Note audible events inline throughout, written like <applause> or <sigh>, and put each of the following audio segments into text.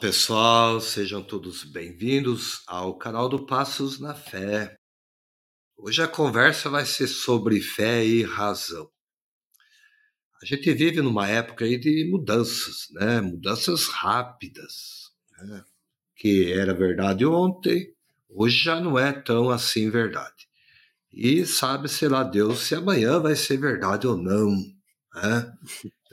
pessoal, sejam todos bem-vindos ao canal do Passos na Fé. Hoje a conversa vai ser sobre fé e razão. A gente vive numa época aí de mudanças, né? Mudanças rápidas, né? que era verdade ontem, hoje já não é tão assim verdade. E sabe, sei lá, Deus, se amanhã vai ser verdade ou não. Né?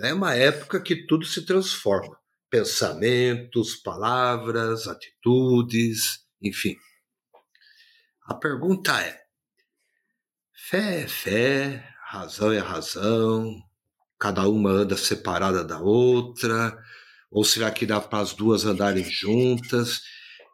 É uma época que tudo se transforma pensamentos, palavras, atitudes, enfim. A pergunta é: fé é fé, razão é razão, cada uma anda separada da outra, ou será que dá para as duas andarem juntas?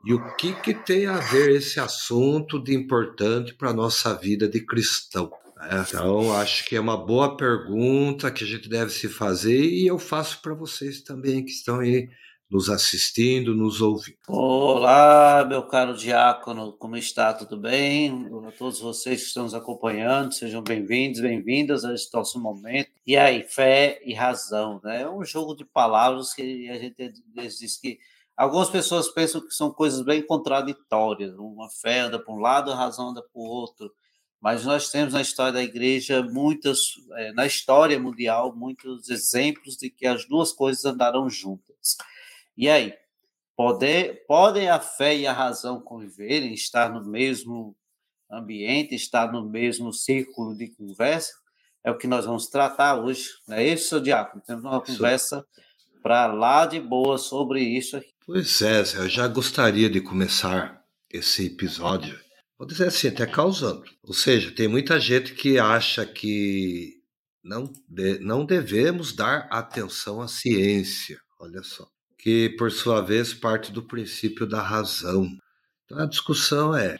E o que, que tem a ver esse assunto de importante para a nossa vida de cristão? É, então, acho que é uma boa pergunta que a gente deve se fazer e eu faço para vocês também que estão aí nos assistindo, nos ouvindo. Olá, meu caro diácono, como está? Tudo bem? A todos vocês que estão nos acompanhando, sejam bem-vindos, bem-vindas a este nosso momento. E aí, fé e razão, né? É um jogo de palavras que a gente diz que algumas pessoas pensam que são coisas bem contraditórias. Uma fé anda para um lado, a razão anda para o outro mas nós temos na história da igreja muitas, é, na história mundial, muitos exemplos de que as duas coisas andaram juntas. E aí, poder, podem a fé e a razão conviverem, estar no mesmo ambiente, estar no mesmo círculo de conversa? É o que nós vamos tratar hoje, não é isso, seu Diácono? Temos uma conversa para lá de boa sobre isso aqui. Pois é, eu já gostaria de começar esse episódio vou dizer assim, até causando. Ou seja, tem muita gente que acha que não, de, não devemos dar atenção à ciência, olha só, que por sua vez parte do princípio da razão. Então a discussão é: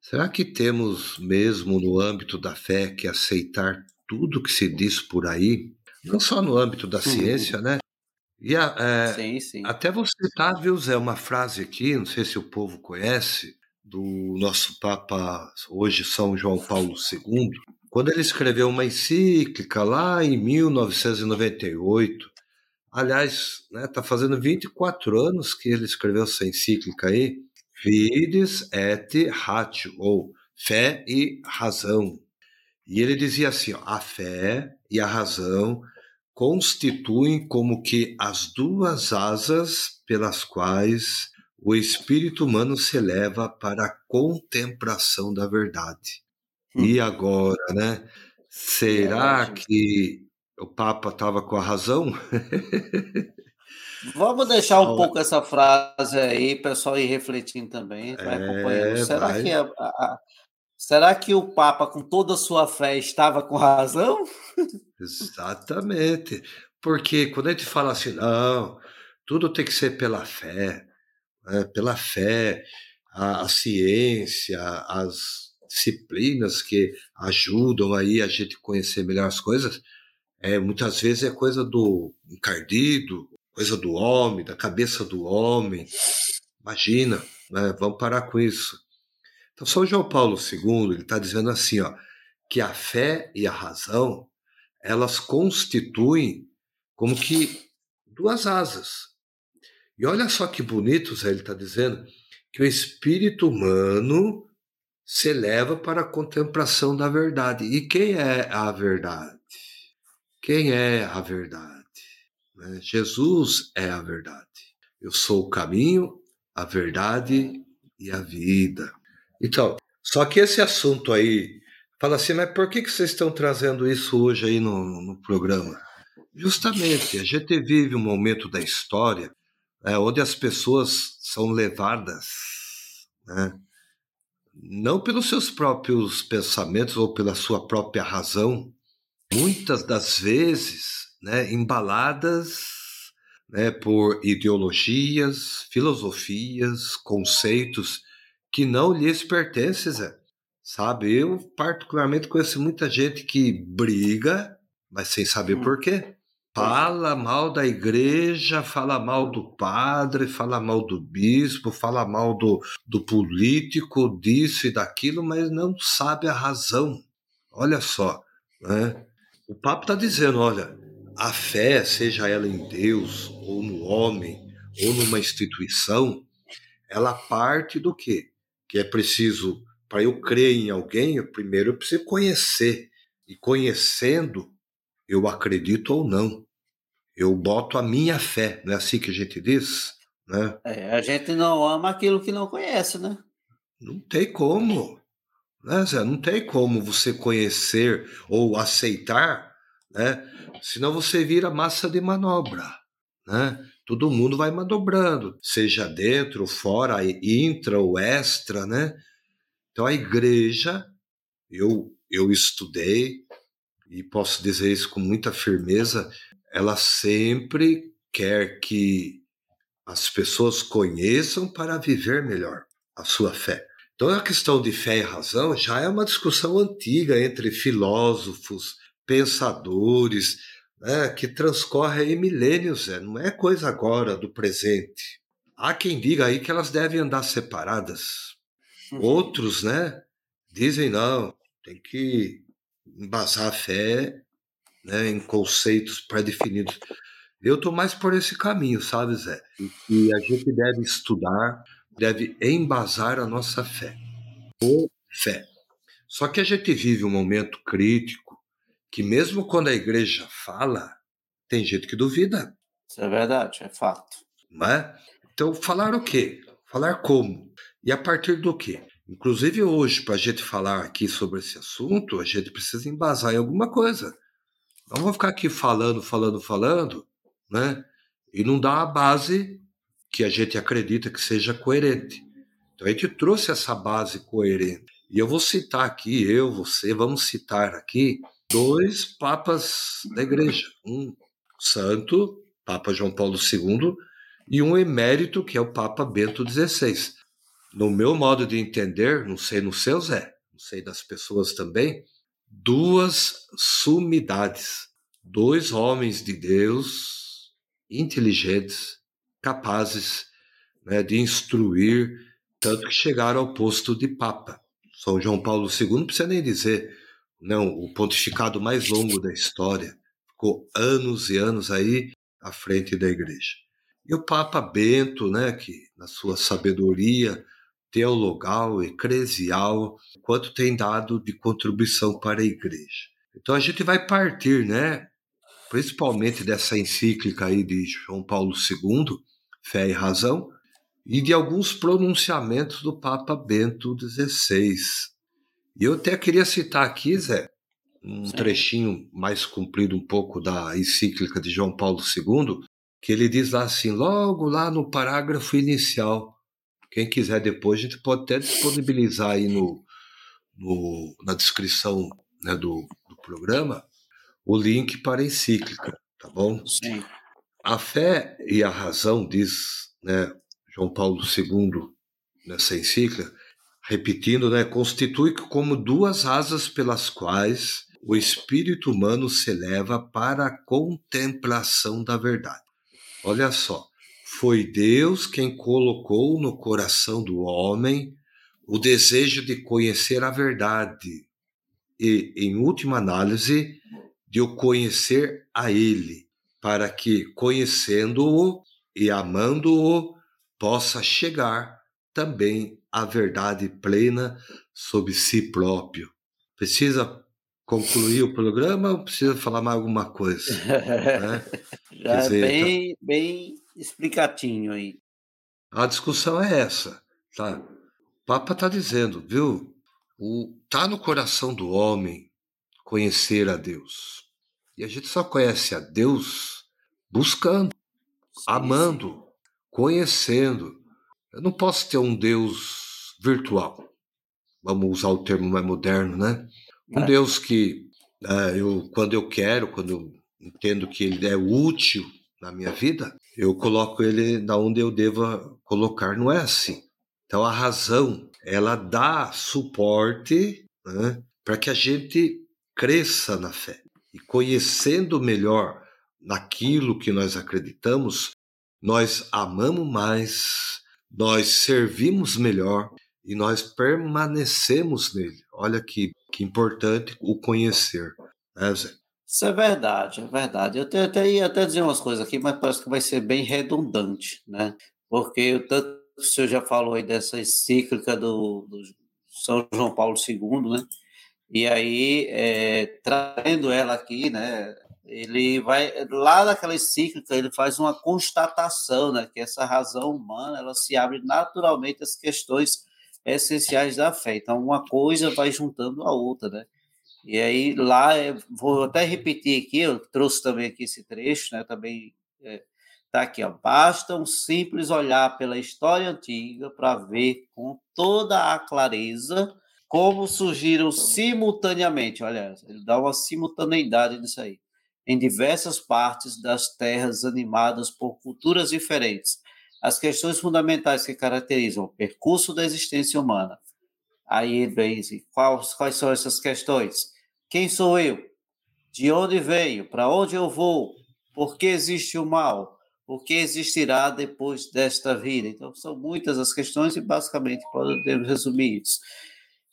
será que temos mesmo no âmbito da fé que aceitar tudo que se diz por aí? Não só no âmbito da ciência, né? E a, é, sim, sim. até você citar, viu, Zé, uma frase aqui, não sei se o povo conhece, do nosso Papa, hoje São João Paulo II, quando ele escreveu uma encíclica lá em 1998. Aliás, está né, tá fazendo 24 anos que ele escreveu essa encíclica aí, Fides et Ratio, ou Fé e Razão. E ele dizia assim: ó, a fé e a razão constituem como que as duas asas pelas quais o espírito humano se eleva para a contemplação da verdade. Hum. E agora, né? Será é, que o Papa estava com a razão? <laughs> Vamos deixar um pouco essa frase aí, pessoal, ir refletindo também, vai é, acompanhando. Será vai. que a, a, será que o Papa, com toda a sua fé, estava com razão? <laughs> Exatamente. Porque quando a gente fala assim, não, tudo tem que ser pela fé, né, pela fé, a, a, ciência, as disciplinas que ajudam aí a gente conhecer melhor as coisas, é, muitas vezes é coisa do encardido, coisa do homem, da cabeça do homem. Imagina, né, vamos parar com isso. Então, São João Paulo II ele está dizendo assim, ó, que a fé e a razão elas constituem como que duas asas. E olha só que bonito, Zé, ele está dizendo, que o espírito humano se eleva para a contemplação da verdade. E quem é a verdade? Quem é a verdade? Né? Jesus é a verdade. Eu sou o caminho, a verdade e a vida. Então, só que esse assunto aí, fala assim, mas por que, que vocês estão trazendo isso hoje aí no, no programa? Justamente, a gente vive um momento da história é, onde as pessoas são levadas, né, não pelos seus próprios pensamentos ou pela sua própria razão, muitas das vezes né, embaladas né, por ideologias, filosofias, conceitos que não lhes pertencem, Zé. Sabe, eu particularmente conheço muita gente que briga, mas sem saber hum. por quê. Fala mal da igreja, fala mal do padre, fala mal do bispo, fala mal do, do político, disso e daquilo, mas não sabe a razão. Olha só, né? O Papa está dizendo: olha, a fé, seja ela em Deus ou no homem, ou numa instituição, ela parte do quê? Que é preciso, para eu crer em alguém, eu primeiro eu preciso conhecer. E conhecendo, eu acredito ou não. Eu boto a minha fé, não é assim que a gente diz? Né? É, a gente não ama aquilo que não conhece, né? Não tem como. Né, Zé? Não tem como você conhecer ou aceitar, né? Senão você vira massa de manobra, né? Todo mundo vai manobrando, seja dentro, fora, intra ou extra, né? Então a igreja, eu, eu estudei e posso dizer isso com muita firmeza, ela sempre quer que as pessoas conheçam para viver melhor a sua fé. Então, a questão de fé e razão já é uma discussão antiga entre filósofos, pensadores, né, que transcorre aí milênios, é, não é coisa agora do presente. Há quem diga aí que elas devem andar separadas. Uhum. Outros, né, dizem não, tem que embasar a fé né, em conceitos pré-definidos. Eu estou mais por esse caminho, sabe, Zé? E a gente deve estudar deve embasar a nossa fé. Por fé. Só que a gente vive um momento crítico que, mesmo quando a igreja fala, tem gente que duvida. Isso é verdade, é fato. Não é? Então, falar o quê? Falar como? E a partir do quê? Inclusive, hoje, para a gente falar aqui sobre esse assunto, a gente precisa embasar em alguma coisa. Não vamos ficar aqui falando, falando, falando, né? E não dar a base que a gente acredita que seja coerente. Então a gente trouxe essa base coerente. E eu vou citar aqui, eu, você, vamos citar aqui dois papas da igreja. Um santo, Papa João Paulo II, e um emérito, que é o Papa Bento XVI. No meu modo de entender, não sei no seu, Zé, não sei das pessoas também, duas sumidades, dois homens de Deus inteligentes, capazes né, de instruir, tanto que chegaram ao posto de Papa. São João Paulo II, não precisa nem dizer, não, o pontificado mais longo da história, ficou anos e anos aí à frente da igreja. E o Papa Bento, né, que na sua sabedoria teologal, eclesial, quanto tem dado de contribuição para a igreja. Então a gente vai partir, né, principalmente dessa encíclica aí de João Paulo II, Fé e Razão, e de alguns pronunciamentos do Papa Bento XVI. E eu até queria citar aqui, Zé, um Sim. trechinho mais comprido um pouco da encíclica de João Paulo II, que ele diz lá assim, logo lá no parágrafo inicial. Quem quiser depois, a gente pode até disponibilizar aí no, no na descrição né, do, do programa o link para a encíclica, tá bom? Sim. A fé e a razão, diz né, João Paulo II nessa encíclica, repetindo, né, constitui como duas asas pelas quais o espírito humano se eleva para a contemplação da verdade. Olha só, foi Deus quem colocou no coração do homem o desejo de conhecer a verdade e, em última análise, de o conhecer a Ele para que, conhecendo-o e amando-o, possa chegar também à verdade plena sobre si próprio. Precisa concluir o programa ou precisa falar mais alguma coisa? <laughs> Né? Já dizer, bem, tá... bem explicatinho aí. A discussão é essa, tá? O Papa está dizendo, viu? O, tá no coração do homem conhecer a Deus. E a gente só conhece a Deus buscando, sim, amando, sim. conhecendo. Eu não posso ter um Deus virtual. Vamos usar o termo mais moderno, né? Um é. Deus que é, eu, quando eu quero, quando eu entendo que ele é útil na minha vida, eu coloco ele na onde eu deva colocar. Não é assim. Então a razão, ela dá suporte né, para que a gente cresça na fé. E conhecendo melhor naquilo que nós acreditamos, nós amamos mais, nós servimos melhor e nós permanecemos nele. Olha que, que importante o conhecer, né? Isso é verdade, é verdade. Eu até, até ia até dizer umas coisas aqui, mas parece que vai ser bem redundante, né? Porque o tanto o senhor já falou aí dessa encíclica do, do São João Paulo II, né? E aí, é, trazendo ela aqui, né? Ele vai lá naquela encíclica, ele faz uma constatação, né? Que essa razão humana ela se abre naturalmente às questões essenciais da fé. Então, uma coisa vai juntando a outra, né? E aí lá, vou até repetir aqui, eu trouxe também aqui esse trecho, né? Também é, tá aqui, ó. Basta um simples olhar pela história antiga para ver com toda a clareza como surgiram simultaneamente, olha, ele dá uma simultaneidade nisso aí, em diversas partes das terras animadas por culturas diferentes, as questões fundamentais que caracterizam o percurso da existência humana, Aí assim, quais, quais são essas questões? Quem sou eu? De onde veio? Para onde eu vou? Por que existe o mal? O que existirá depois desta vida? Então, são muitas as questões e, basicamente, podemos resumir isso.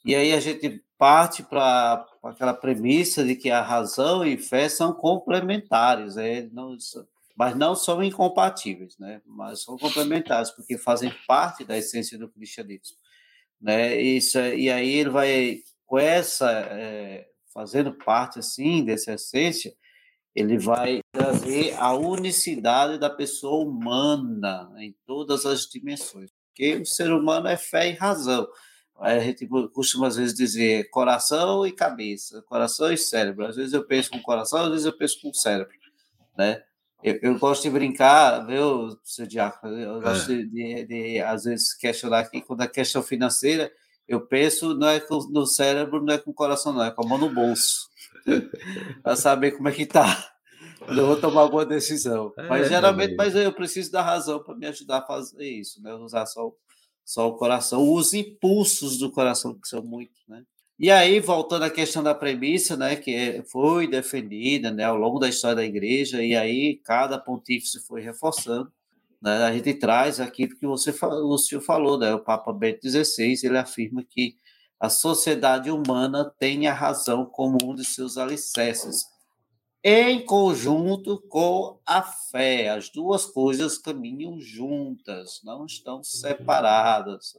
E aí a gente parte para aquela premissa de que a razão e fé são complementares, né? não, mas não são incompatíveis, né? mas são complementares, porque fazem parte da essência do cristianismo né? Isso, e aí ele vai com essa é, fazendo parte assim dessa essência, ele vai trazer a unicidade da pessoa humana em todas as dimensões, porque o ser humano é fé e razão. A gente costuma às vezes dizer coração e cabeça, coração e cérebro. Às vezes eu penso com o coração, às vezes eu penso com o cérebro, né? Eu, eu, gosto de brincar, viu, seu Diácono? Eu gosto é. de, de, de, às vezes, questionar aqui, quando a questão financeira, eu penso, não é com, no cérebro, não é com o coração, não, é com a mão no bolso. <laughs> para saber como é que tá. Eu vou tomar alguma decisão. É, mas geralmente, mas eu preciso da razão para me ajudar a fazer isso, né? Usar só, só o coração, os impulsos do coração, que são muitos, né? E aí, voltando à questão da premissa, né, que é, foi defendida né, ao longo da história da igreja, e aí cada pontífice foi reforçando, né, a gente traz aquilo que você o senhor falou, né, o Papa Bento XVI, ele afirma que a sociedade humana tem a razão como um de seus alicerces, em conjunto com a fé. As duas coisas caminham juntas, não estão separadas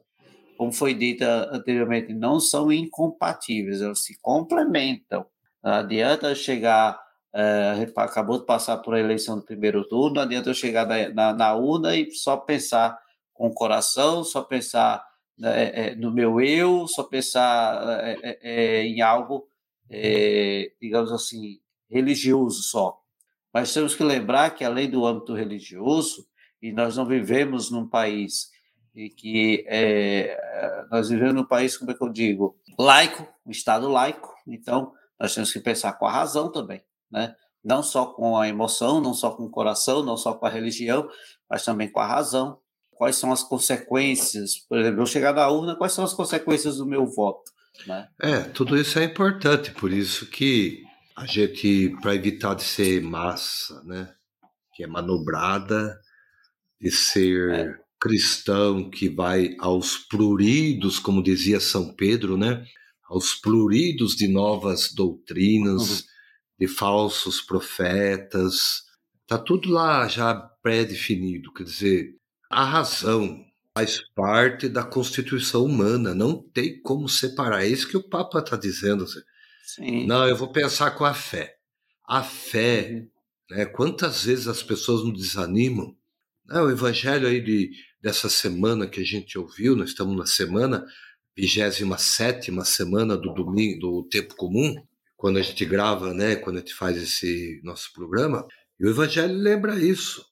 como foi dito anteriormente, não são incompatíveis, elas se complementam. Não adianta chegar, é, acabou de passar por a eleição do primeiro turno, não adianta eu chegar na, na, na urna e só pensar com o coração, só pensar é, no meu eu, só pensar é, em algo, digamos assim, religioso só. Mas temos que lembrar que, além do âmbito religioso, e nós não vivemos num país e que é, nós vivemos num país, como é que eu digo, laico, um Estado laico, então nós temos que pensar com a razão também, né? não só com a emoção, não só com o coração, não só com a religião, mas também com a razão. Quais são as consequências? Por exemplo, eu chegar na urna, quais são as consequências do meu voto? Né? É, tudo isso é importante, por isso que a gente, para evitar de ser massa, né, que é manobrada, de ser é cristão que vai aos pruridos, como dizia São Pedro, né? Aos pruridos de novas doutrinas, uhum. de falsos profetas. Tá tudo lá já pré-definido, quer dizer, a razão faz parte da constituição humana, não tem como separar. É isso que o Papa está dizendo. Sim. Não, eu vou pensar com a fé. A fé, uhum. né, quantas vezes as pessoas nos desanimam? Né, o evangelho aí de dessa semana que a gente ouviu, nós estamos na semana, 27 semana do domingo, do tempo comum, quando a gente grava, né, quando a gente faz esse nosso programa, e o Evangelho lembra isso,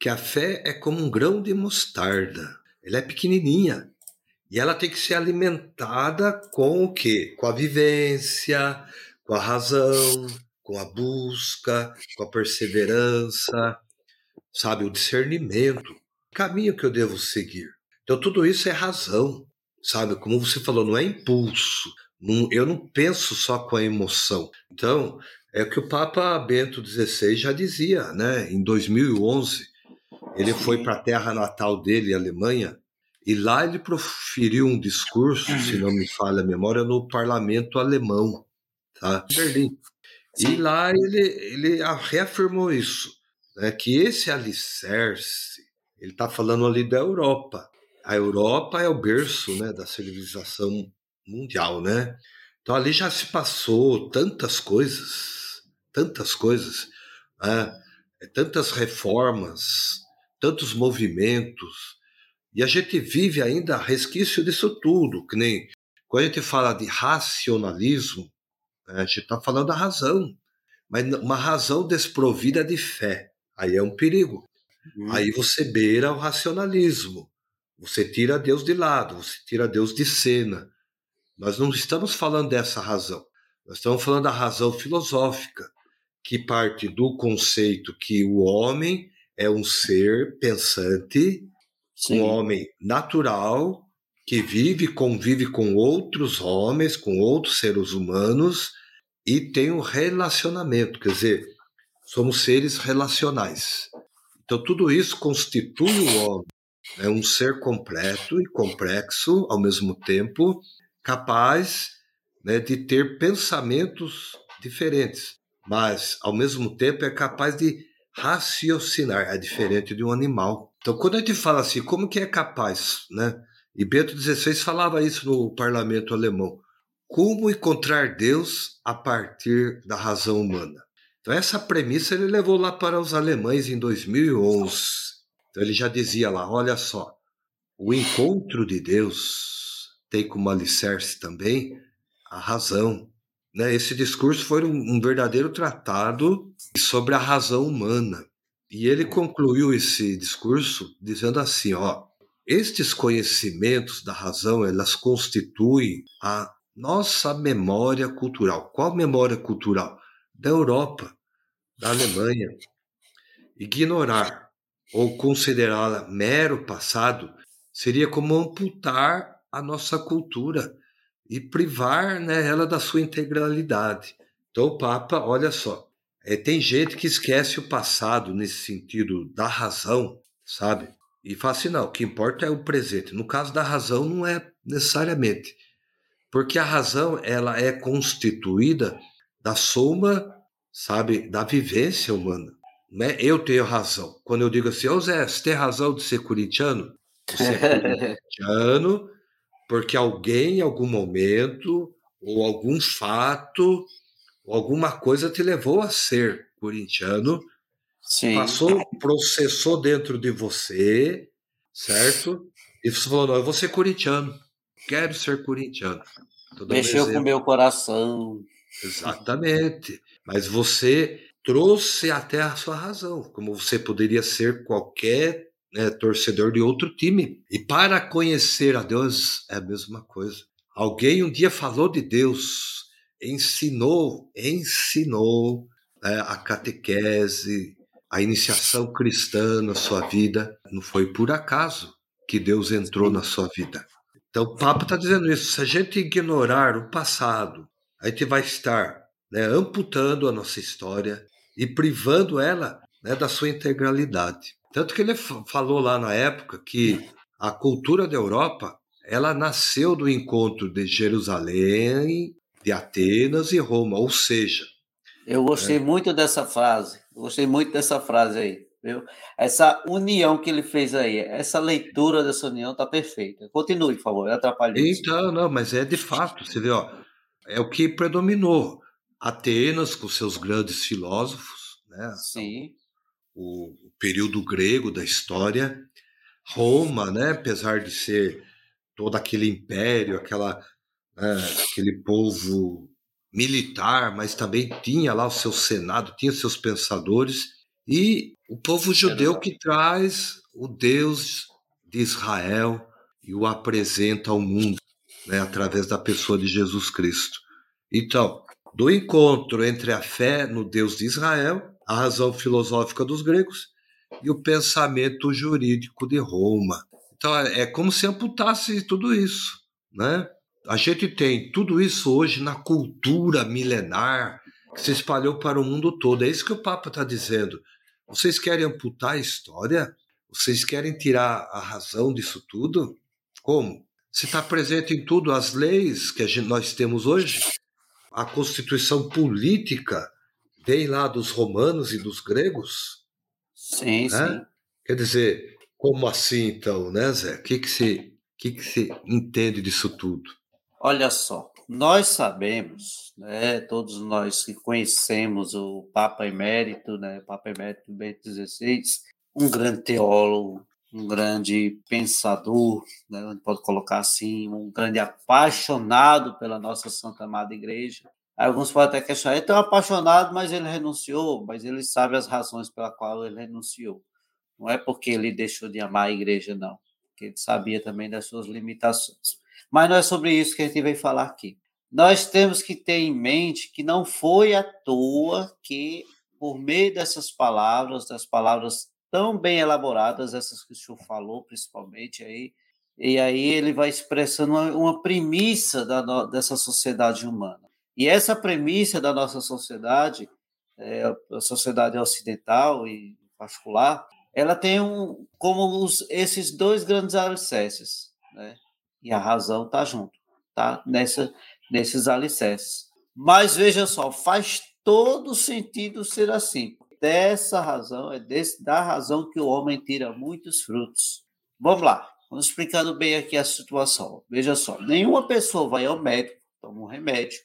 que a fé é como um grão de mostarda, ela é pequenininha, e ela tem que ser alimentada com o quê? Com a vivência, com a razão, com a busca, com a perseverança, sabe, o discernimento caminho que eu devo seguir. Então, tudo isso é razão, sabe? Como você falou, não é impulso. Não, eu não penso só com a emoção. Então, é o que o Papa Bento XVI já dizia, né? Em 2011, ele foi para a terra natal dele, Alemanha, e lá ele proferiu um discurso, se não me falha a memória, no parlamento alemão, tá? Berlim. E lá ele, ele reafirmou isso, né, que esse alicerce, ele está falando ali da Europa. A Europa é o berço né, da civilização mundial, né? Então ali já se passou tantas coisas, tantas coisas, né? tantas reformas, tantos movimentos, e a gente vive ainda resquício disso tudo, que nem quando a gente fala de racionalismo, né, a gente está falando da razão, mas uma razão desprovida de fé. Aí é um perigo. Hum. Aí você beira o racionalismo. Você tira Deus de lado, você tira Deus de cena. Nós não estamos falando dessa razão. Nós estamos falando da razão filosófica, que parte do conceito que o homem é um ser pensante, Sim. um homem natural, que vive, convive com outros homens, com outros seres humanos e tem um relacionamento, quer dizer, somos seres relacionais. Então tudo isso constitui o homem, é um ser completo e complexo ao mesmo tempo, capaz né, de ter pensamentos diferentes, mas ao mesmo tempo é capaz de raciocinar, é diferente de um animal. Então, quando a gente fala assim, como que é capaz, né? E Bento XVI falava isso no parlamento alemão. Como encontrar Deus a partir da razão humana? Então, essa premissa ele levou lá para os alemães em 2011. Então, ele já dizia lá: olha só, o encontro de Deus tem como alicerce também a razão. Né? Esse discurso foi um, um verdadeiro tratado sobre a razão humana. E ele concluiu esse discurso dizendo assim: ó, estes conhecimentos da razão, elas constituem a nossa memória cultural. Qual memória cultural? Da Europa, da Alemanha. Ignorar ou considerá-la mero passado seria como amputar a nossa cultura e privar né, ela da sua integralidade. Então, o Papa, olha só, é, tem gente que esquece o passado nesse sentido da razão, sabe? E fala assim: não, o que importa é o presente. No caso da razão, não é necessariamente. Porque a razão ela é constituída da soma, sabe, da vivência humana. Não é eu tenho razão. Quando eu digo assim, ô Zé, você tem razão de ser corintiano? Você é <laughs> corintiano porque alguém, em algum momento, ou algum fato, ou alguma coisa te levou a ser corintiano, Sim. passou, processou dentro de você, certo? E você falou: não, eu vou ser corintiano, quero ser corintiano. Mexeu com o meu coração. Exatamente. Mas você trouxe até a sua razão, como você poderia ser qualquer né, torcedor de outro time. E para conhecer a Deus é a mesma coisa. Alguém um dia falou de Deus, ensinou, ensinou né, a catequese, a iniciação cristã na sua vida. Não foi por acaso que Deus entrou na sua vida. Então o Papa está dizendo isso. Se a gente ignorar o passado, a gente vai estar né, amputando a nossa história e privando ela né, da sua integralidade. Tanto que ele falou lá na época que a cultura da Europa ela nasceu do encontro de Jerusalém, de Atenas e Roma, ou seja. Eu gostei é, muito dessa frase, gostei muito dessa frase aí, viu? Essa união que ele fez aí, essa leitura dessa união está perfeita. Continue, por favor, atrapalhei. Então, não, mas é de fato, você vê, ó, é o que predominou. Atenas, com seus grandes filósofos, né? Sim o, período grego da história. Roma, né, apesar de ser todo aquele império, aquela, né, aquele povo militar, mas também tinha lá o seu senado, tinha seus pensadores, e o povo judeu que traz o Deus de Israel e o apresenta ao mundo, né, através da pessoa de Jesus Cristo. Então, do encontro entre a fé no Deus de Israel a razão filosófica dos gregos e o pensamento jurídico de Roma. Então é, é como se amputasse tudo isso, né? A gente tem tudo isso hoje na cultura milenar que se espalhou para o mundo todo. É isso que o Papa está dizendo. Vocês querem amputar a história? Vocês querem tirar a razão disso tudo? Como? Se está presente em tudo as leis que gente, nós temos hoje, a constituição política vem lá dos romanos e dos gregos? Sim, né? sim. Quer dizer, como assim então, né, Zé? O que, que, você, que, que entende disso tudo? Olha só, nós sabemos, né, todos nós que conhecemos o Papa Emérito, né, Papa Emérito Bento XVI, um grande teólogo, um grande pensador, né, pode colocar assim, um grande apaixonado pela nossa Santa Amada Igreja. Alguns podem até questionar, é tão apaixonado, mas ele renunciou, mas ele sabe as razões pela qual ele renunciou. Não é porque ele deixou de amar a igreja, não, porque ele sabia também das suas limitações. Mas não é sobre isso que a gente veio falar aqui. Nós temos que ter em mente que não foi à toa que, por meio dessas palavras, das palavras tão bem elaboradas, essas que o senhor falou, principalmente aí, e aí ele vai expressando uma, uma premissa da, dessa sociedade humana. E essa premissa da nossa sociedade, é, a sociedade ocidental e em particular, ela tem um, como os, esses dois grandes alicerces, né? E a razão está junto, tá? Nessa, nesses alicerces. Mas veja só, faz todo sentido ser assim dessa razão, é desse, da razão que o homem tira muitos frutos. Vamos lá, vamos explicando bem aqui a situação. Veja só, nenhuma pessoa vai ao médico, toma um remédio,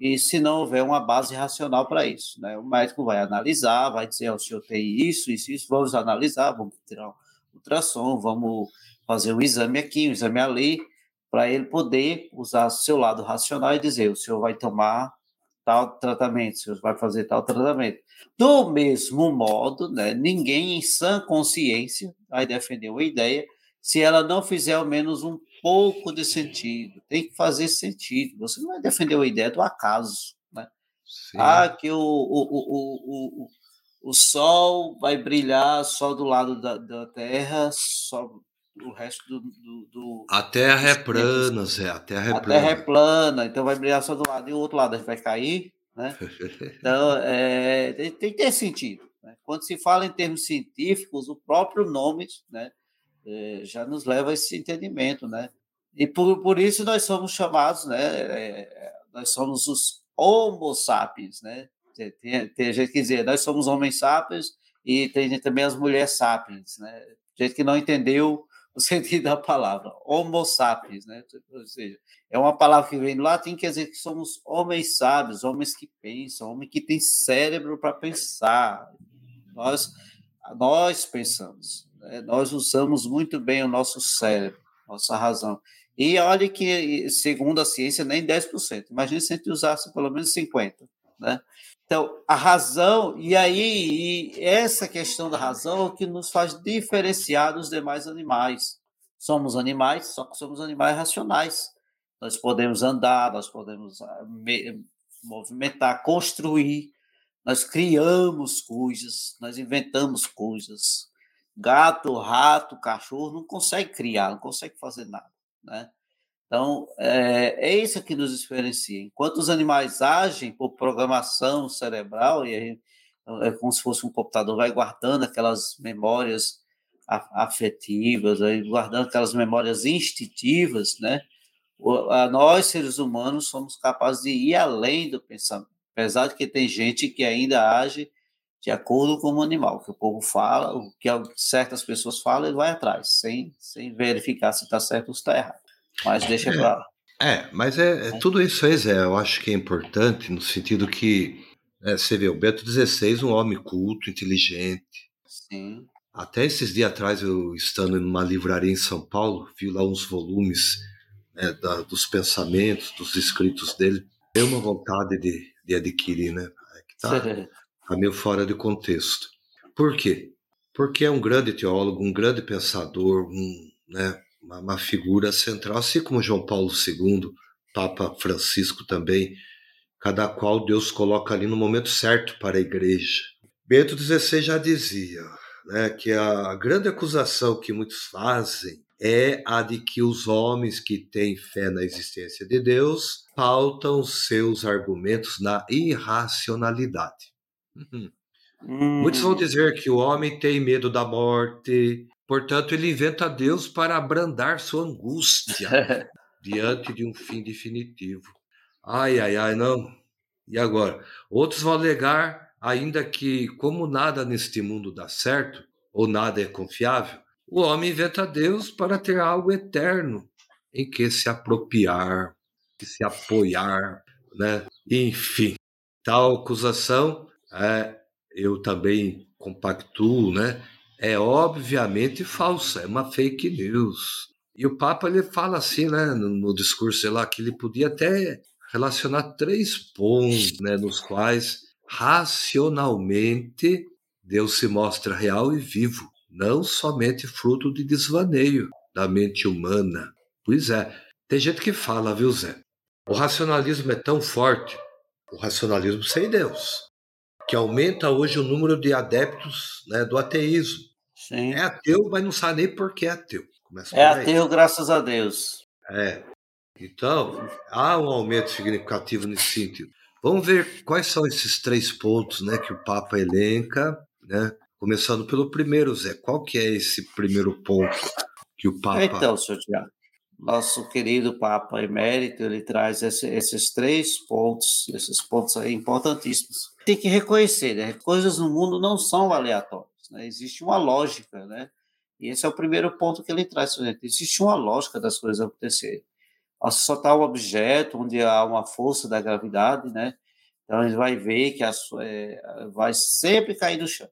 e se não houver uma base racional para isso, né? O médico vai analisar, vai dizer, oh, o senhor tem isso, isso, isso, vamos analisar, vamos tirar um ultrassom, vamos fazer um exame aqui, um exame ali, para ele poder usar o seu lado racional e dizer, o senhor vai tomar tal tratamento, você vai fazer tal tratamento. Do mesmo modo, né, ninguém em sã consciência vai defender uma ideia se ela não fizer ao menos um pouco de sentido. Tem que fazer sentido. Você não vai defender uma ideia do acaso. Né? Ah, que o, o, o, o, o, sol vai brilhar só do lado da, da Terra, só o resto do. do, do a Terra é plana, Zé. A Terra é a plana. A Terra é plana, então vai brilhar só do lado e o outro lado vai cair. Né? <laughs> Então, é, tem, tem, que ter sentido. Né? Quando se fala em termos científicos, o próprio nome né, é, já nos leva a esse entendimento. Né? E por, por isso nós somos chamados, né, é, nós somos os Homo sapiens. Né? Tem, tem, tem gente que dizer, nós somos homens sapiens e tem também as mulheres sapiens. Né? Gente que não entendeu o <laughs> sentido da palavra, homo sapiens, né? Ou seja, é uma palavra que vem do latim, quer dizer que somos homens sábios, homens que pensam, homens que têm cérebro para pensar. Nós, nós pensamos, né? nós usamos muito bem o nosso cérebro, nossa razão. E olha que, segundo a ciência, nem 10%. Imagina se a gente usasse pelo menos 50%. Né? Então, a razão, e aí e essa questão da razão é o que nos faz diferenciar dos demais animais. Somos animais, só que somos animais racionais. Nós podemos andar, nós podemos ah, movimentar, construir, nós criamos coisas, nós inventamos coisas. Gato, rato, cachorro não consegue criar, não consegue fazer nada, né? Então, é, é isso que nos diferencia. Enquanto os animais agem por programação cerebral, e aí, é como se fosse um computador, vai guardando aquelas memórias afetivas, aí, guardando aquelas memórias instintivas, né? Nós, seres humanos, somos capazes de ir além do pensamento. Apesar de que tem gente que ainda age de acordo com o animal, que o povo fala, o que certas pessoas falam, ele vai atrás, sem, sem verificar se está certo ou se está errado. Mas deixa é, pra lá. É, mas é, é, tudo isso aí, Zé, eu acho que é importante no sentido que é, você vê o Beto XVI, um homem culto, inteligente. Sim. Até esses dias atrás, eu estando numa livraria em São Paulo, vi lá uns volumes né, da, dos pensamentos, dos escritos dele. Deu uma vontade de, de adquirir, né? É que tá, tá meio fora de contexto. Por quê? Porque é um grande teólogo, um grande pensador, um, né, uma, uma figura central, assim como João Paulo II, Papa Francisco também, cada qual Deus coloca ali no momento certo para a igreja. Bento XVI já dizia né, que a grande acusação que muitos fazem é a de que os homens que têm fé na existência de Deus pautam seus argumentos na irracionalidade. Uhum. Hum. Muitos vão dizer que o homem tem medo da morte, Portanto, ele inventa Deus para abrandar sua angústia <laughs> diante de um fim definitivo. Ai, ai, ai, não. E agora? Outros vão alegar ainda que, como nada neste mundo dá certo, ou nada é confiável, o homem inventa Deus para ter algo eterno em que se apropriar, se apoiar, né? Enfim, tal acusação, é, eu também compactuo, né? É obviamente falsa, é uma fake news. E o Papa ele fala assim, né, no, no discurso lá, que ele podia até relacionar três pontos, né, nos quais racionalmente Deus se mostra real e vivo, não somente fruto de desvaneio da mente humana. Pois é, tem gente que fala, viu, Zé? O racionalismo é tão forte, o racionalismo sem Deus, que aumenta hoje o número de adeptos né, do ateísmo. Sim. É ateu, mas não sabe nem por que é ateu. Começa é ateu, graças a Deus. É. Então, há um aumento significativo nesse sentido. Vamos ver quais são esses três pontos né, que o Papa elenca, né? Começando pelo primeiro, Zé. Qual que é esse primeiro ponto que o Papa... Então, senhor Tiago, nosso querido Papa Emérito, ele traz esse, esses três pontos, esses pontos aí importantíssimos. Tem que reconhecer, né? Coisas no mundo não são aleatórias, né? Existe uma lógica, né? E esse é o primeiro ponto que ele traz, gente. Existe uma lógica das coisas acontecerem. Só está um objeto onde há uma força da gravidade, né? Então ele vai ver que as, é, vai sempre cair no chão.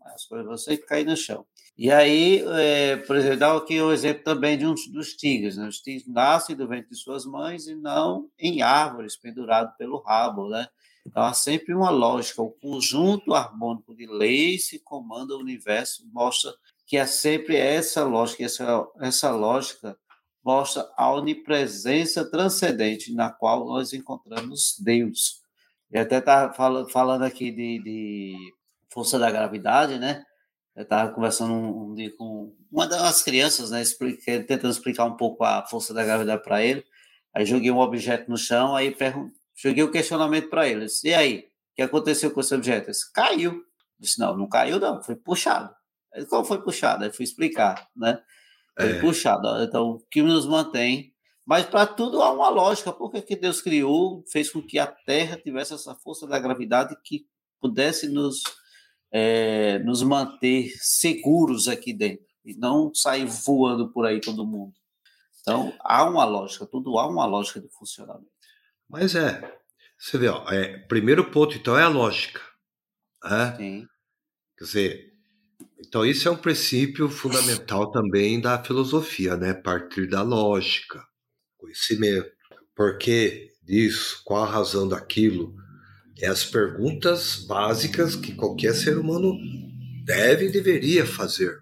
As coisas vão sempre cair no chão. E aí, é, por exemplo, dá aqui o exemplo também de um dos tigres. Né? Os tigres nascem do ventre de suas mães e não em árvores, pendurados pelo rabo, né? Então, há sempre uma lógica. O conjunto harmônico de leis que comanda o universo mostra que é sempre essa lógica. Essa, essa lógica mostra a onipresença transcendente na qual nós encontramos Deus. E até está falando aqui de, de força da gravidade, né? Eu estava conversando um, um, dia com uma das crianças, né, explica, tentando explicar um pouco a força da gravidade para ele. Aí joguei um objeto no chão, aí joguei o um questionamento para ele. Disse, e aí, o que aconteceu com esse objeto? Caiu. Eu disse, não, não caiu não, foi puxado. Ele, como foi puxado? Aí fui explicar, né? Foi é. puxado. Então, o que nos mantém mas para tudo há uma lógica. Por que, que Deus criou, fez com que a Terra tivesse essa força da gravidade que pudesse nos é, nos manter seguros aqui dentro e não sair voando por aí todo mundo. Então, há uma lógica, tudo há uma lógica de funcionamento. Mas é, você vê, ó, é, primeiro ponto, então, é a lógica. Né? Sim. Quer dizer, então isso é um princípio fundamental também da filosofia, né? Partir da lógica, conhecimento. Por que disso? Qual a razão daquilo? É as perguntas básicas que qualquer ser humano deve e deveria fazer.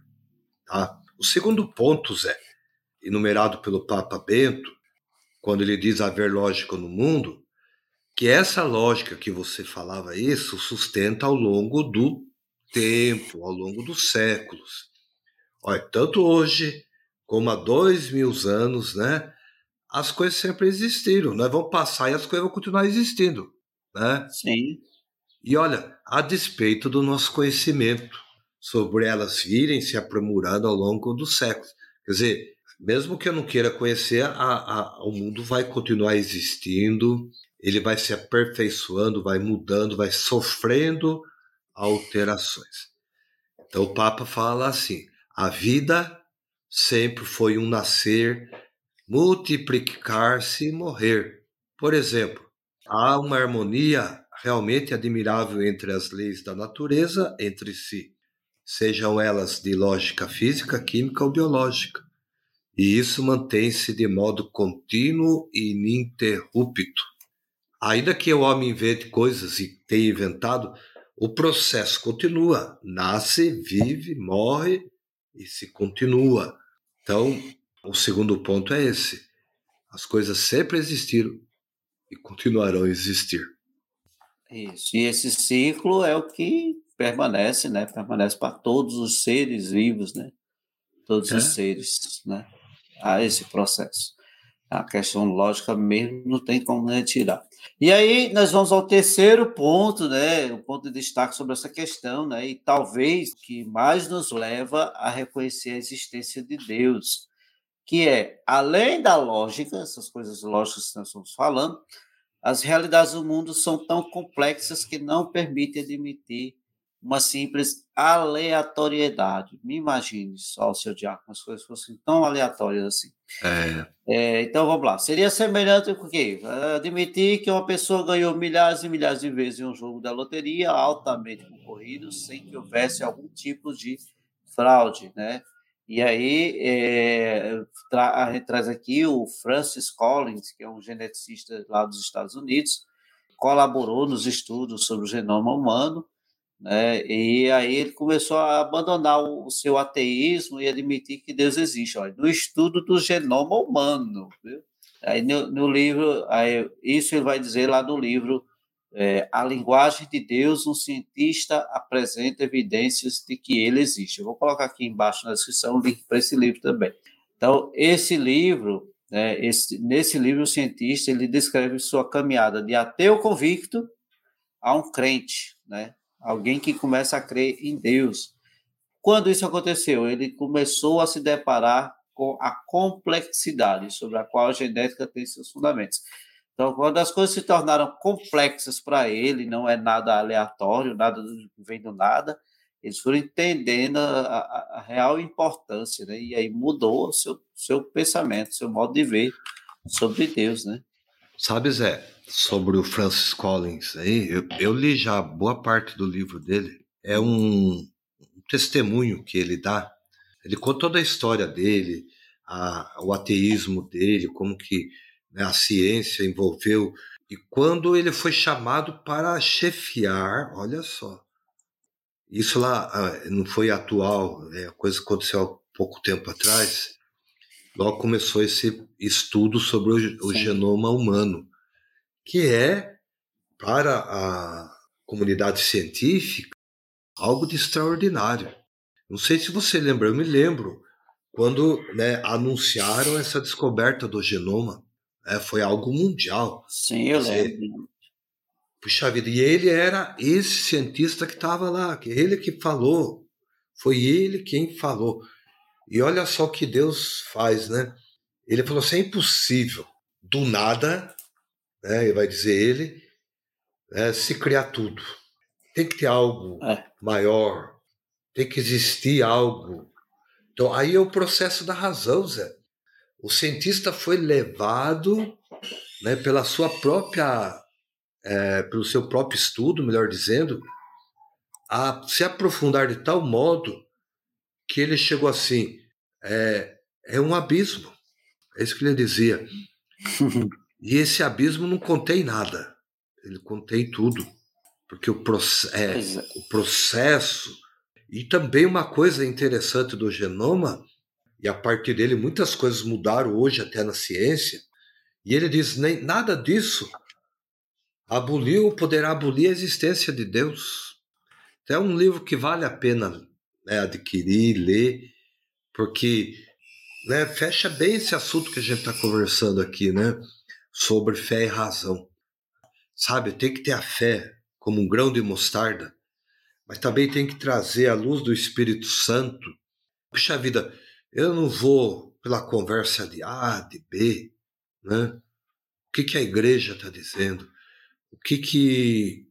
Tá? O segundo ponto, Zé, enumerado pelo Papa Bento, quando ele diz haver lógica no mundo, que essa lógica que você falava isso sustenta ao longo do tempo, ao longo dos séculos. Olha, tanto hoje como há dois mil anos, né? As coisas sempre existiram. Nós vamos passar e as coisas vão continuar existindo né? Sim. E olha, a despeito do nosso conhecimento sobre elas virem se aprimorando ao longo dos séculos. Quer dizer, mesmo que eu não queira conhecer, a, a, o mundo vai continuar existindo, ele vai se aperfeiçoando, vai mudando, vai sofrendo alterações. Então o Papa fala assim: a vida sempre foi um nascer, multiplicar-se e morrer. Por exemplo, há uma harmonia realmente admirável entre as leis da natureza entre si, sejam elas de lógica física, química ou biológica. E isso mantém-se de modo contínuo e ininterrupto. Ainda que o homem invente coisas e tenha inventado, o processo continua, nasce, vive, morre e se continua. Então, o segundo ponto é esse. As coisas sempre existiram e continuarão a existir. Isso. E esse ciclo é o que permanece, né? Permanece para todos os seres vivos, né? Todos é. os seres, né? Há esse processo. A questão lógica mesmo não tem como retirar. E aí nós vamos ao terceiro ponto, né? O ponto de destaque sobre essa questão, né? E talvez que mais nos leva a reconhecer a existência de Deus, que é, além da lógica, essas coisas lógicas que nós estamos falando, as realidades do mundo são tão complexas que não permitem admitir uma simples aleatoriedade. Me imagine só, seu Diácono, as coisas fossem tão aleatórias assim. É. É, então vamos lá. Seria semelhante com o quê? Admitir que uma pessoa ganhou milhares e milhares de vezes em um jogo da loteria altamente concorrido sem que houvesse algum tipo de fraude, né? E aí é, tra a gente traz aqui o Francis Collins, que é um geneticista lá dos Estados Unidos, colaborou nos estudos sobre o genoma humano né? E aí ele começou a abandonar o, seu ateísmo e admitir que Deus existe, olha, no estudo do genoma humano. Viu? Aí no, no livro, aí, isso ele vai dizer lá no livro é, A Linguagem de Deus, um cientista apresenta evidências de que ele existe. Eu vou colocar aqui embaixo na descrição o link para esse livro também. Então, esse livro, né, esse, nesse livro, o cientista ele descreve sua caminhada de ateu convicto a um crente, né? Alguém que começa a crer em Deus. Quando isso aconteceu, ele começou a se deparar com a complexidade sobre a qual a genética tem seus fundamentos. Então, quando as coisas se tornaram complexas para ele, não é nada aleatório, nada vem do nada, eles foram entendendo a, a, a real importância, né? E aí mudou o seu, seu pensamento, seu modo de ver sobre Deus, né? Sabe, Zé, sobre o Francis Collins aí, eu, eu, li já boa parte do livro dele. É um, um testemunho que ele dá. Ele conta toda a história dele, a, o ateísmo dele, como que né, a ciência envolveu. E quando ele foi chamado para chefiar, olha só, isso lá ah, não foi atual, é a coisa aconteceu há pouco tempo atrás. Logo começou esse estudo sobre o, o genoma humano que é, para a comunidade científica, algo de extraordinário. Não sei se você lembra, eu me lembro quando né, anunciaram essa descoberta do genoma. Né, foi algo mundial. Sim, eu lembro. Puxa vida, e ele era esse cientista que estava lá, que ele que falou. Foi ele quem falou. E olha só o que Deus faz, né? Ele falou assim: é impossível, do nada, né, vai dizer ele, é, se criar tudo. Tem que ter algo é. maior, tem que existir algo. Então, aí é o processo da razão, Zé. O cientista foi levado né, pela sua própria, é, pelo seu próprio estudo, melhor dizendo, a se aprofundar de tal modo que ele chegou assim, é, é um abismo. É isso que ele dizia. <laughs> E esse abismo não contém nada, ele contém tudo, porque o, é, o processo. E também uma coisa interessante do genoma, e a partir dele muitas coisas mudaram hoje até na ciência, e ele diz: nem nada disso aboliu, poderá abolir a existência de Deus. Então, é um livro que vale a pena né, adquirir, ler, porque né, fecha bem esse assunto que a gente está conversando aqui, né? sobre fé e razão. Sabe, tem que ter a fé como um grão de mostarda, mas também tem que trazer a luz do Espírito Santo. Puxa vida, eu não vou pela conversa de A, de B, né? O que, que a igreja está dizendo? O que, que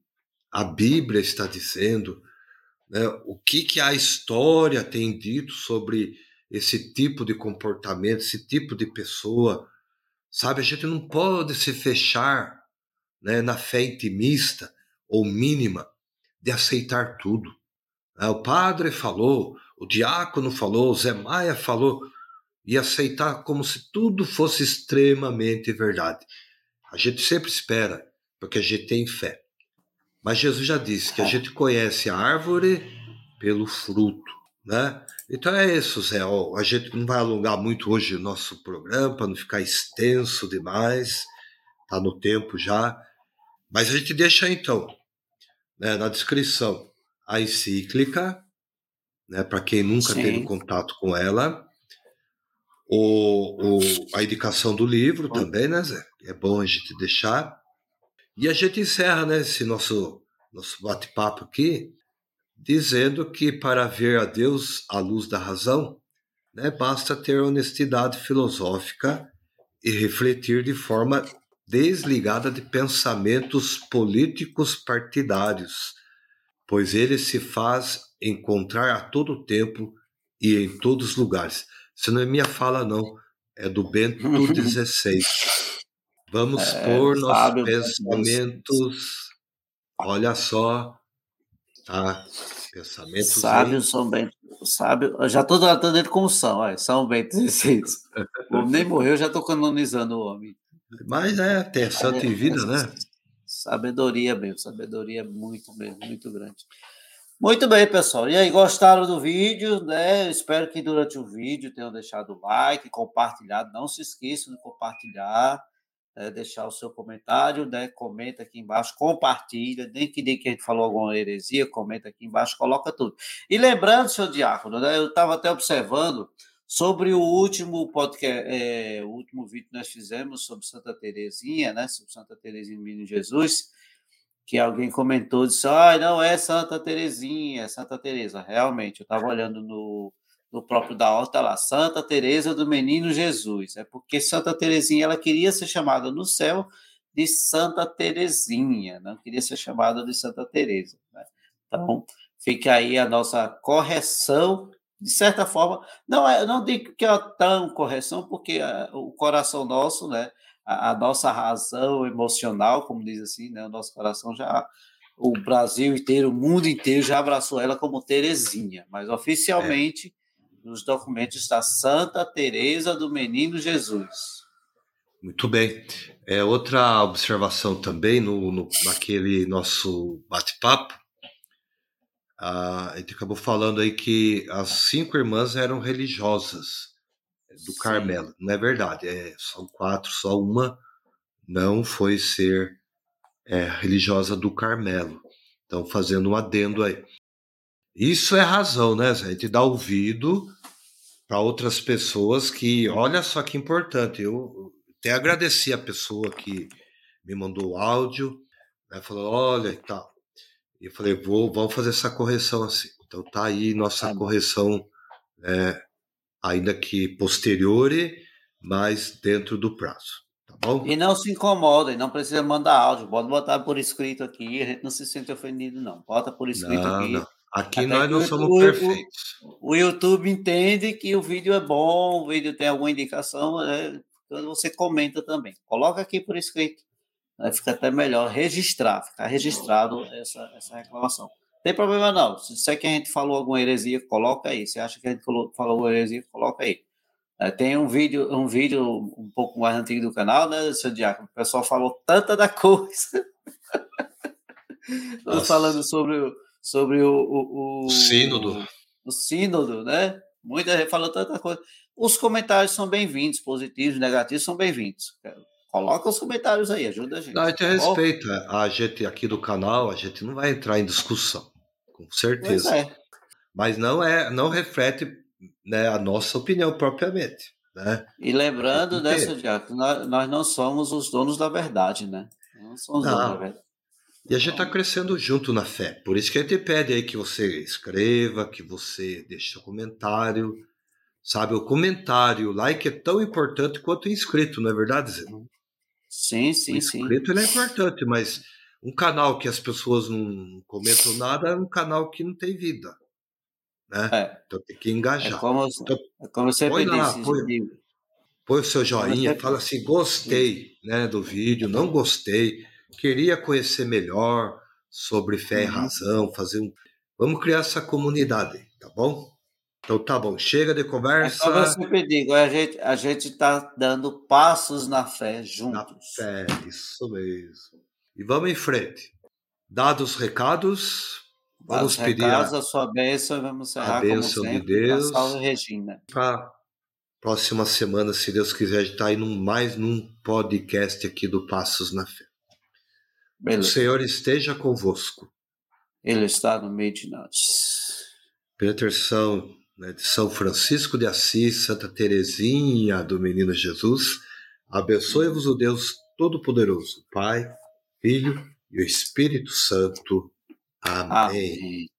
a Bíblia está dizendo? Né? O que, que a história tem dito sobre esse tipo de comportamento, esse tipo de pessoa? Sabe, a gente não pode se fechar né, na fé intimista ou mínima de aceitar tudo. É, o padre falou, o diácono falou, o Zé Maia falou, e aceitar como se tudo fosse extremamente verdade. A gente sempre espera, porque a gente tem fé. Mas Jesus já disse que a gente conhece a árvore pelo fruto, né? Então é isso, Zé. A gente não vai alongar muito hoje o nosso programa para não ficar extenso demais. Está no tempo já. Mas a gente deixa então né, na descrição a encíclica, né, para quem nunca Sim. teve contato com ela. O, o, a indicação do livro também, né, Zé? É bom a gente deixar. E a gente encerra né, esse nosso, nosso bate-papo aqui dizendo que para ver a Deus à luz da razão, né, basta ter honestidade filosófica e refletir de forma desligada de pensamentos políticos partidários, pois ele se faz encontrar a todo tempo e em todos os lugares. Isso não é minha fala, não, é do Bento <laughs> XVI. Vamos é, pôr nossos pensamentos. Olha só, tá? Pensamentos. Sábios São Bento. Sábio, eu já estou tratando ele como São, olha, São Bento XVI. O homem nem morreu, já estou canonizando o homem. Mas é, tem santo em vida, né? Sabedoria mesmo, sabedoria muito mesmo, muito grande. Muito bem, pessoal. E aí, gostaram do vídeo, né? Espero que durante o vídeo tenham deixado o like, compartilhado. Não se esqueçam de compartilhar, né? deixar o seu comentário, né? Comenta aqui embaixo, compartilha. Nem que diga que a gente falou alguma heresia, comenta aqui embaixo, coloca tudo. E lembrando, seu Diácono, né? Eu estava até observando Sobre o último podcast, é, o último vídeo que nós fizemos sobre Santa Terezinha, né? Sobre Santa Terezinha do Menino Jesus, que alguém comentou, disse, ah, não é Santa Terezinha, é Santa Teresa. Realmente, eu estava olhando no, no próprio da horta lá, Santa Teresa do Menino Jesus. É porque Santa Terezinha ela queria ser chamada no céu de Santa Terezinha, não queria ser chamada de Santa Teresa. Né? Então, fica aí a nossa correção de certa forma, não é, não digo que é tão correção, porque a, eh, o coração nosso, né, a, a, nossa razão emocional, como diz assim, né, o nosso coração já, o Brasil inteiro, o mundo inteiro já abraçou ela como Terezinha, mas oficialmente é. Nos documentos está Santa Teresa do Menino Jesus. Muito bem. É outra observação também no, no naquele nosso bate-papo a gente acabou falando aí que as cinco irmãs eram religiosas do Sim. Carmelo. Não é verdade, é, são quatro, só uma não foi ser é, religiosa do Carmelo. Então, fazendo um adendo aí. Isso é razão, né? A gente dá ouvido para outras pessoas que, olha só que importante, eu até agradeci a pessoa que me mandou o áudio, né, falou, olha e tal, e eu falei, vou, vamos fazer essa correção assim. Então tá aí nossa correção, é, ainda que posteriore, mas dentro do prazo. Tá bom? E não se incomodem, não precisa mandar áudio, pode botar por escrito aqui, a gente não se sente ofendido, não. Bota por escrito não, aqui. Não. Aqui Até nós não somos o, perfeitos. O, o, YouTube entende que o vídeo é bom, o vídeo tem alguma indicação, é, quando você comenta também. Coloca aqui por escrito né, fica até melhor registrar, ficar registrado essa, essa reclamação. Não tem problema não. Se disser que a gente falou alguma heresia, coloca aí. Se acha que a gente falou, falou alguma heresia, coloca aí. É, tem um vídeo, um vídeo um pouco mais antigo do canal, né, seu Diácono? O pessoal falou tanta da coisa. <laughs> falando sobre, o, sobre o, o, o sínodo. O sínodo, né? Muita gente falou tanta coisa. Os comentários são bem-vindos, positivos, negativos, são bem-vindos. Coloca os comentários aí, ajuda a gente. Não, a gente respeita. A gente aqui do canal, a gente não vai entrar em discussão, com certeza. É. Mas não é, não reflete né, a nossa opinião propriamente. Né? E lembrando, né, Diaco, nós, nós não somos os donos da verdade, né? Não somos não. donos da verdade. E a gente está crescendo junto na fé. Por isso que a gente pede aí que você escreva, que você deixe seu comentário. Sabe, o comentário, o like é tão importante quanto o inscrito, não é verdade, Zé? Sim, sim, o inscrito, sim. é importante, mas um canal que as pessoas não comentam nada é um canal que não tem vida. Né? É. Então tem que engajar. É como, então, é como você põe lá, põe, põe, o seu joinha, fala assim, gostei né, do vídeo, não gostei, queria conhecer melhor sobre fé e uhum. razão, fazer um. Vamos criar essa comunidade, tá bom? Então tá bom, chega de conversa. É só você pedir, a gente a gente está dando passos na fé juntos. Na fé, isso mesmo. E vamos em frente. Dados os recados, vamos Dados pedir recados, a, a sua bênção e vamos encerrar a bênção sempre, de Deus. Salve Regina. Para próxima semana, se Deus quiser, a gente está aí num, mais num podcast aqui do Passos na Fé. Beleza. O Senhor esteja convosco. Ele está no meio de nós. Peterson né, de São Francisco de Assis, Santa Teresinha do Menino Jesus, abençoe-vos o Deus Todo-Poderoso, Pai, Filho e o Espírito Santo. Amém. Amém.